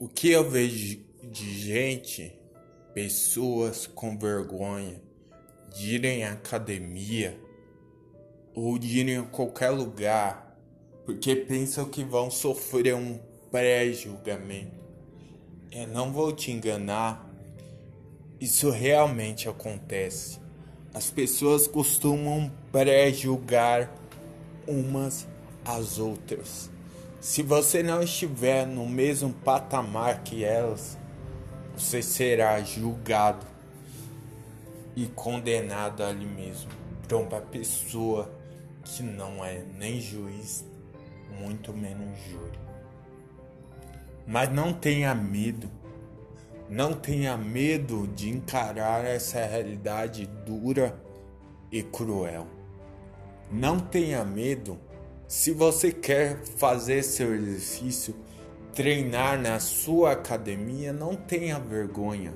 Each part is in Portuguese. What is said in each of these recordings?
O que eu vejo de gente, pessoas com vergonha, de irem à academia ou de irem a qualquer lugar porque pensam que vão sofrer um pré-julgamento. Eu não vou te enganar, isso realmente acontece. As pessoas costumam pré-julgar umas às outras. Se você não estiver no mesmo patamar que elas, você será julgado e condenado ali mesmo por uma pessoa que não é nem juiz, muito menos júri. Mas não tenha medo, não tenha medo de encarar essa realidade dura e cruel. Não tenha medo se você quer fazer seu exercício, treinar na sua academia, não tenha vergonha.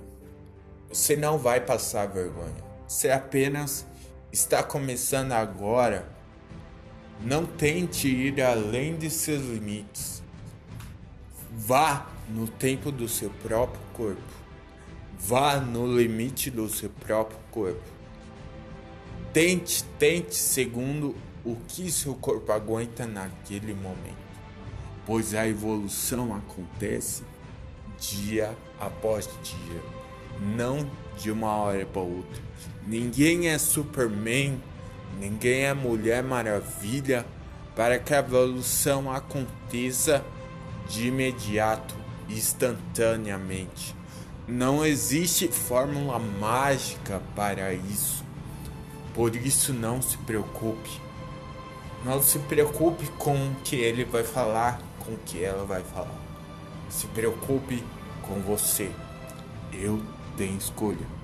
Você não vai passar vergonha. Você apenas está começando agora. Não tente ir além de seus limites. Vá no tempo do seu próprio corpo. Vá no limite do seu próprio corpo. Tente, tente segundo o que seu corpo aguenta naquele momento, pois a evolução acontece dia após dia, não de uma hora para outra. Ninguém é Superman, ninguém é Mulher Maravilha para que a evolução aconteça de imediato, instantaneamente. Não existe fórmula mágica para isso. Por isso não se preocupe. Não se preocupe com o que ele vai falar, com o que ela vai falar. Se preocupe com você. Eu tenho escolha.